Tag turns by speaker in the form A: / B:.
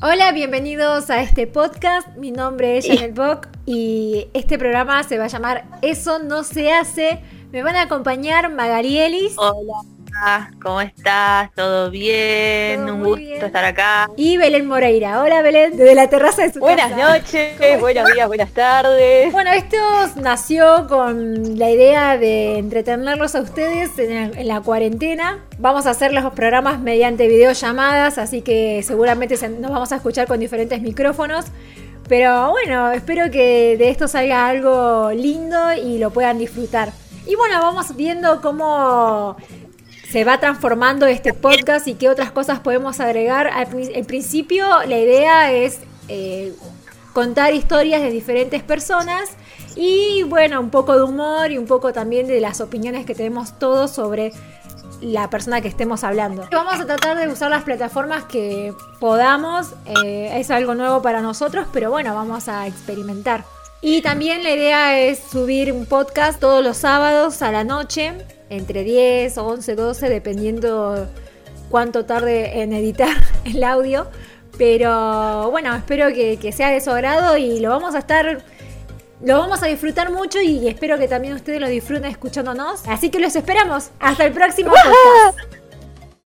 A: Hola, bienvenidos a este podcast. Mi nombre es Janet Bock y este programa se va a llamar Eso no se hace. Me van a acompañar Magarielis.
B: Hola. ¿Cómo estás? ¿Todo bien? Un gusto estar acá.
A: Y Belén Moreira. Hola Belén, desde la terraza de su
C: Buenas noches, buenos días, buenas tardes.
A: Bueno, esto nació con la idea de entretenerlos a ustedes en, la cuarentena. Vamos a hacer los programas mediante videollamadas, así que seguramente nos vamos a escuchar con diferentes micrófonos. Pero bueno, espero que de esto salga algo lindo y lo puedan disfrutar. Y bueno, vamos viendo cómo se va transformando este podcast y qué otras cosas podemos agregar. En principio, la idea es eh, contar historias de diferentes personas y, bueno, un poco de humor y un poco también de las opiniones que tenemos todos sobre la persona que estemos hablando. Vamos a tratar de usar las plataformas que podamos. Eh, es algo nuevo para nosotros, pero bueno, vamos a experimentar. Y también la idea es subir un podcast todos los sábados a la noche entre 10, 11, 12, dependiendo cuánto tarde en editar el audio. Pero bueno, espero que, sea de su agrado y lo vamos a estar. Lo vamos a disfrutar mucho y espero que también ustedes lo disfruten escuchándonos. Así que los esperamos. Hasta el próximo podcast.